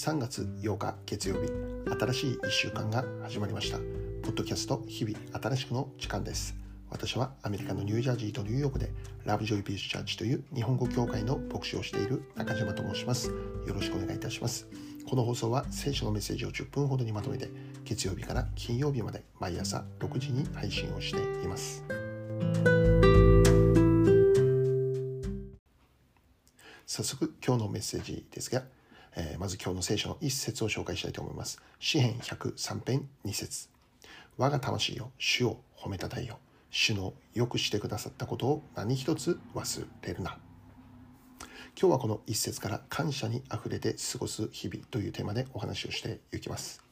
3月8日月曜日新しい1週間が始まりました。ポッドキャスト日々新しくの時間です。私はアメリカのニュージャージーとニューヨークでラブジョイピースチャーチという日本語協会の牧師をしている中島と申します。よろしくお願いいたします。この放送は聖書のメッセージを10分ほどにまとめて月曜日から金曜日まで毎朝6時に配信をしています。早速今日のメッセージですが、えー、まず今日の聖書の一節を紹介したいと思います。詩編103編2節我が魂よ、主を褒めたたえよ。主のよくしてくださったことを何一つ忘れるな。今日はこの一節から感謝にあふれて過ごす日々というテーマでお話をしていきます。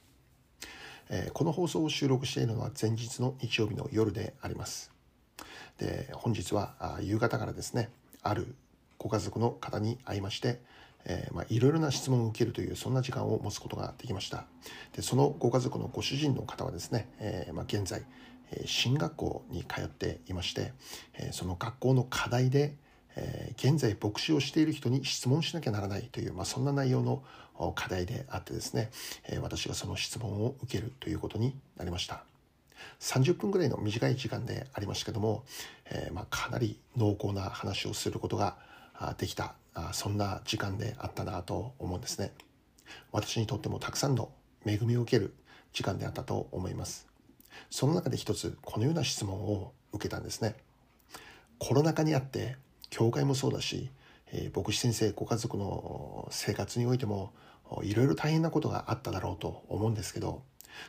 えー、この放送を収録しているのは前日の日曜日の夜であります。で、本日は夕方からですね、あるご家族の方に会いまして、えー、まあ、いろいろな質問を受けるというそんな時間を持つことができました。でそのご家族のご主人の方はですね、えー、まあ、現在進学校に通っていましてえその学校の課題でえ現在牧師をしている人に質問しなきゃならないという、まあ、そんな内容の課題であってですねえ私がその質問を受けるということになりました。30分ぐらいの短い時間でありましたけども、えー、まあ、かなり濃厚な話をすることができたあそんな時間であったなと思うんですね。私にとってもたくさんの恵みを受ける時間であったと思います。その中で一つこのような質問を受けたんですね。コロナ禍にあって教会もそうだし、えー、牧師先生ご家族の生活においてもいろいろ大変なことがあっただろうと思うんですけど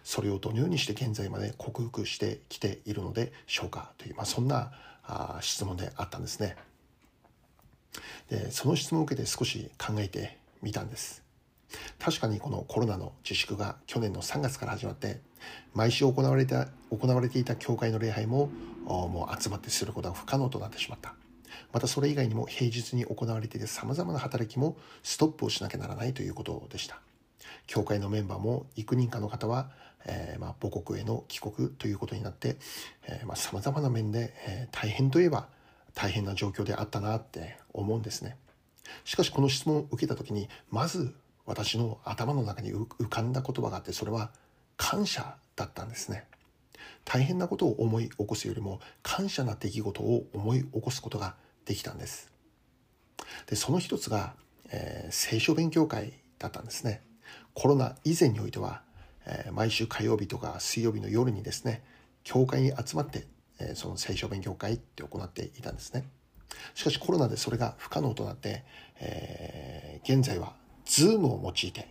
それをどのようにして現在まで克服してきているのでしょうかという、まあ、そんなあ質問であったんですね。でその質問を受けて少し考えてみたんです。確かにこのコロナの自粛が去年の3月から始まって毎週行われた行われていた教会の礼拝ももう集まってすることが不可能となってしまった。またそれ以外にも平日に行われているさまざまな働きもストップをしなきゃならないということでした。教会のメンバーも幾人かの方は、えー、まあ母国への帰国ということになってさまざ、まな面で、えー、大変といえば大変な状況であったなって思うんですね。しかしこの質問を受けた時にまず私の頭の中に浮かんだ言葉があってそれは感謝だったんですね。大変なことを思い起こすよりも感謝な出来事を思い起こすことができたんです。でその一つが、えー、聖書勉強会だったんですね。コロナ以前においては、えー、毎週火曜日とか水曜日の夜にですね教会に集まってえその聖書勉強会って行っていたんですね。しかしコロナでそれが不可能となって、えー、現在は Zoom を用いて、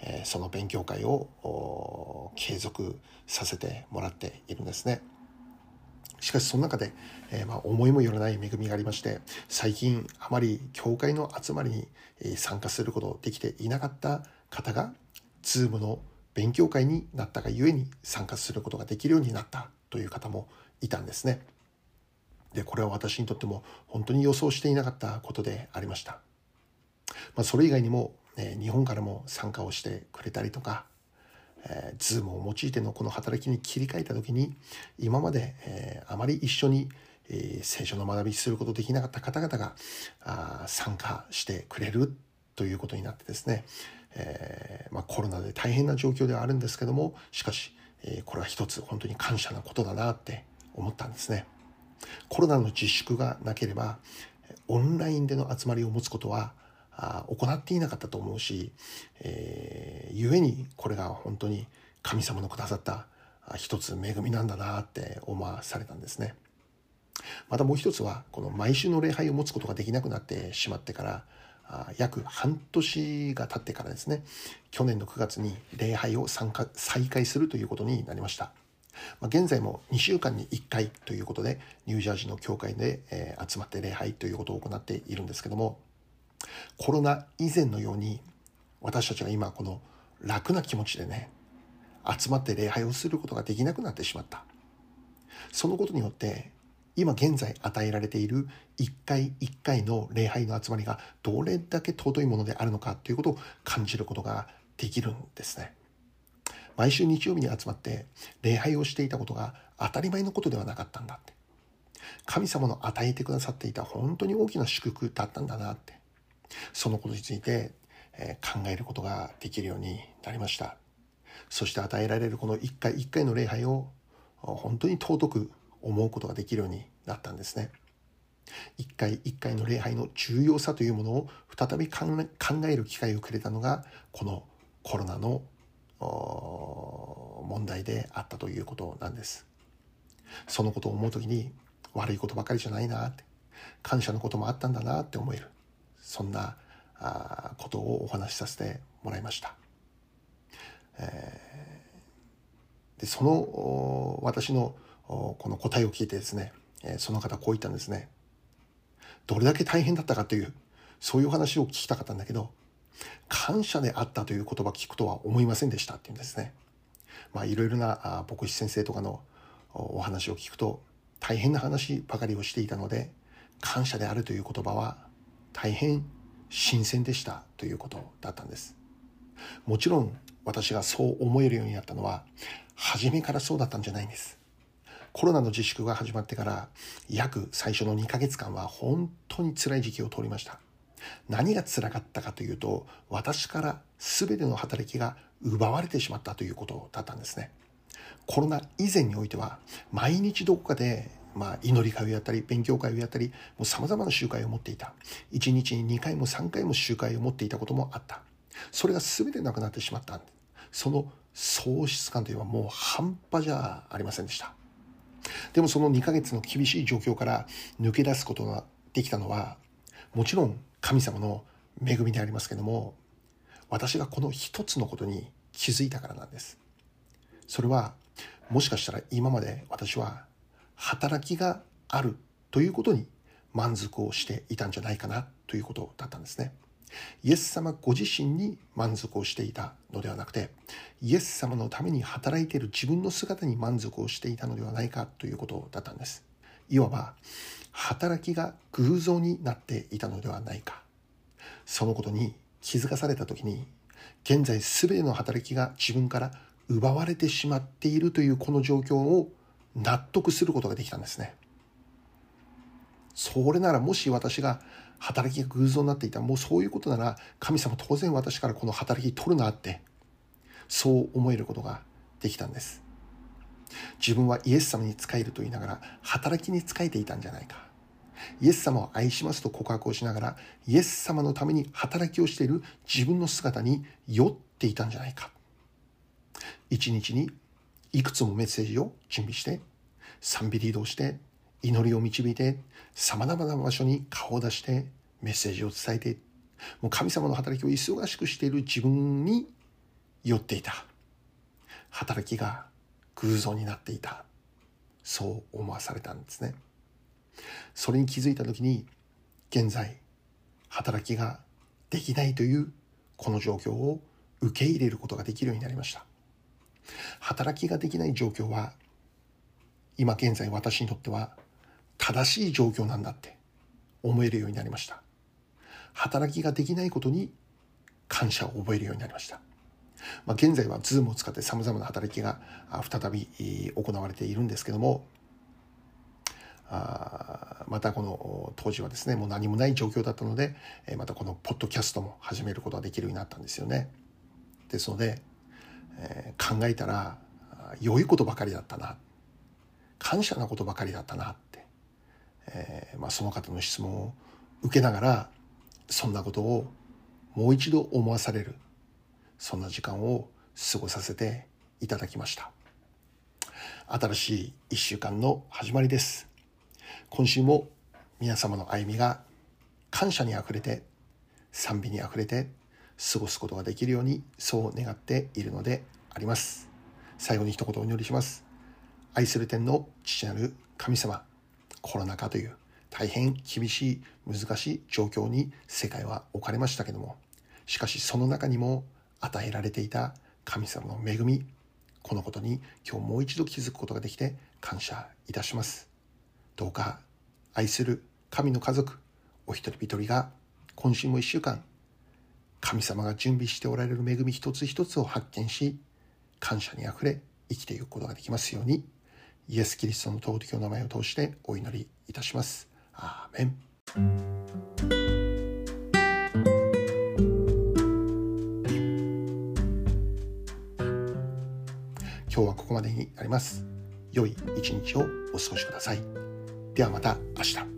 えー、その勉強会を継続させてもらっているんですね。しかしその中で、えー、まあ、思いもよらない恵みがありまして最近あまり教会の集まりに参加することできていなかった方が Zoom の勉強会になったがゆえに参加することができるようになったという方もいたんですね。でこれは私にとっても本当に予想していなかったことでありました。まあ、それ以外にも、え日本からも参加をしてくれたりとか、えー、ズームを用いてのこの働きに切り替えた時に今まで、えー、あまり一緒に、えー、聖書の学びすることできなかった方々があ参加してくれるということになってですね、えーまあ、コロナで大変な状況ではあるんですけどもしかし、えー、これは一つ本当に感謝なことだなって思ったんですね。コロナの自粛がなければオンラインでの集まりを持つことは行っていなかったと思うし、えー、故にこれが本当に神様のくださった一つ恵みなんだなって思わされたんですね。またもう一つはこの毎週の礼拝を持つことができなくなってしまってから約半年が経ってからですね去年の9月に礼拝を再開するということになりました。まあ、現在も2週間に1回ということでニュージャージーの教会で、えー、集まって礼拝ということを行っているんですけどもコロナ以前のように私たちが今この楽な気持ちでね集まって礼拝をすることができなくなってしまったそのことによって今現在与えられている一回一回の礼拝の集まりがどれだけ尊いものであるのかということを感じることができるんですね。毎週日曜日に集まって礼拝をしていたことが当たり前のことではなかったんだって。神様の与えてくださっていた本当に大きな祝福だったんだなって。そのことについて、え考えることができるようになりましたそして与えられるこの一回一回の礼拝を本当に尊く思うことができるようになったんですね一回一回の礼拝の重要さというものを再び考える機会をくれたのがこのコロナの問題であったということなんです。そのことを思う時に悪いことばかりじゃないなって。感謝のこともあったんだなって思える。そんなあことをお話しさせてもらいました、えー、でその私のこの答えを聞いてですねその方こう言ったんですね。どれだけ大変だったかというそういう話を聞きたかったんだけど感謝であったという言葉聞くとは思いませんでしたっていうんですね。まあいろいろな牧師先生とかのお話を聞くと大変な話ばかりをしていたので感謝であるという言葉は大変新鮮でしたということだったんです。もちろん私がそう思えるようになったのは初めからそうだったんじゃないんです。コロナの自粛が始まってから約最初の2ヶ月間は本当に辛い時期を通りました。何が辛かったかというと私から全ての働きが奪われてしまったということだったんですね。コロナ以前においては毎日どこかでまあ、祈り会をやったり勉強会をやったりもう様々な集会を持っていた。1日に2回も3回も集会を持っていたこともあった。それが全てなくなってしまった。その喪失感というのはもう半端じゃありませんでした。でもその2ヶ月の厳しい状況から抜け出すことができたのはもちろん神様の恵みでありますけども私がこの一つのことに気づいたからなんですそれはもしかしたら今まで私は働きがあるということに満足をしていたんじゃないかなということだったんですね。イエス様ご自身に満足をしていたのではなくてイエス様のために働いている自分の姿に満足をしていたのではないかということだったんですいわば働きが偶像になっていたのではないか。そのことに気づかされた時に現在全ての働きが自分から奪われてしまっているというこの状況を納得することができたんですね。それならもし私が働きが偶像になっていたもうそういうことなら神様当然私からこの働き取るなってそう思えることができたんです。自分はイエス様に仕えると言いながら働きに仕えていたんじゃないか。イエス様を愛しますと告白をしながらイエス様のために働きをしている自分の姿に酔っていたんじゃないか。一日にいくつもメッセージを準備して賛美リードをして祈りを導いてさまざまな場所に顔を出してメッセージを伝えてもう神様の働きを忙しくしている自分に酔っていた。働きが偶像になっていた。そう思わされたんですね。それに気づいた時に現在働きができないというこの状況を受け入れることができるようになりました。働きができない状況は今現在私にとっては正しい状況なんだって思えるようになりました。働きができないことに感謝を覚えるようになりました、まあ、現在は Zoom を使ってさまざまな働きが再び行われているんですけどもあまたこの当時はですねもう何もない状況だったのでまたこのポッドキャストも始めることができるようになったんですよね。ですので、えー、考えたら良いことばかりだったな。感謝なことばかりだったなって、えーまあ、その方の質問を受けながらそんなことをもう一度思わされるそんな時間を過ごさせていただきました。新しい一週間の始まりです。今週も皆様の歩みが感謝にあふれて賛美にあふれて過ごすことができるようにそう願っているのであります。最後に一言お祈りします。愛する天の父なる神様コロナ禍という大変厳しい難しい状況に世界は置かれましたけどもしかしその中にも与えられていた神様の恵みこのことに今日もう一度気づくことができて感謝いたします。どうか愛する神の家族お一人一人が今週も一週間神様が準備しておられる恵み一つ一つを発見し感謝にあふれ生きていくことができますようにイエス・キリストの尊きお名前を通してお祈りいたします。アーメン今日はここまでになります。良い一日をお過ごしください。ではまた明日。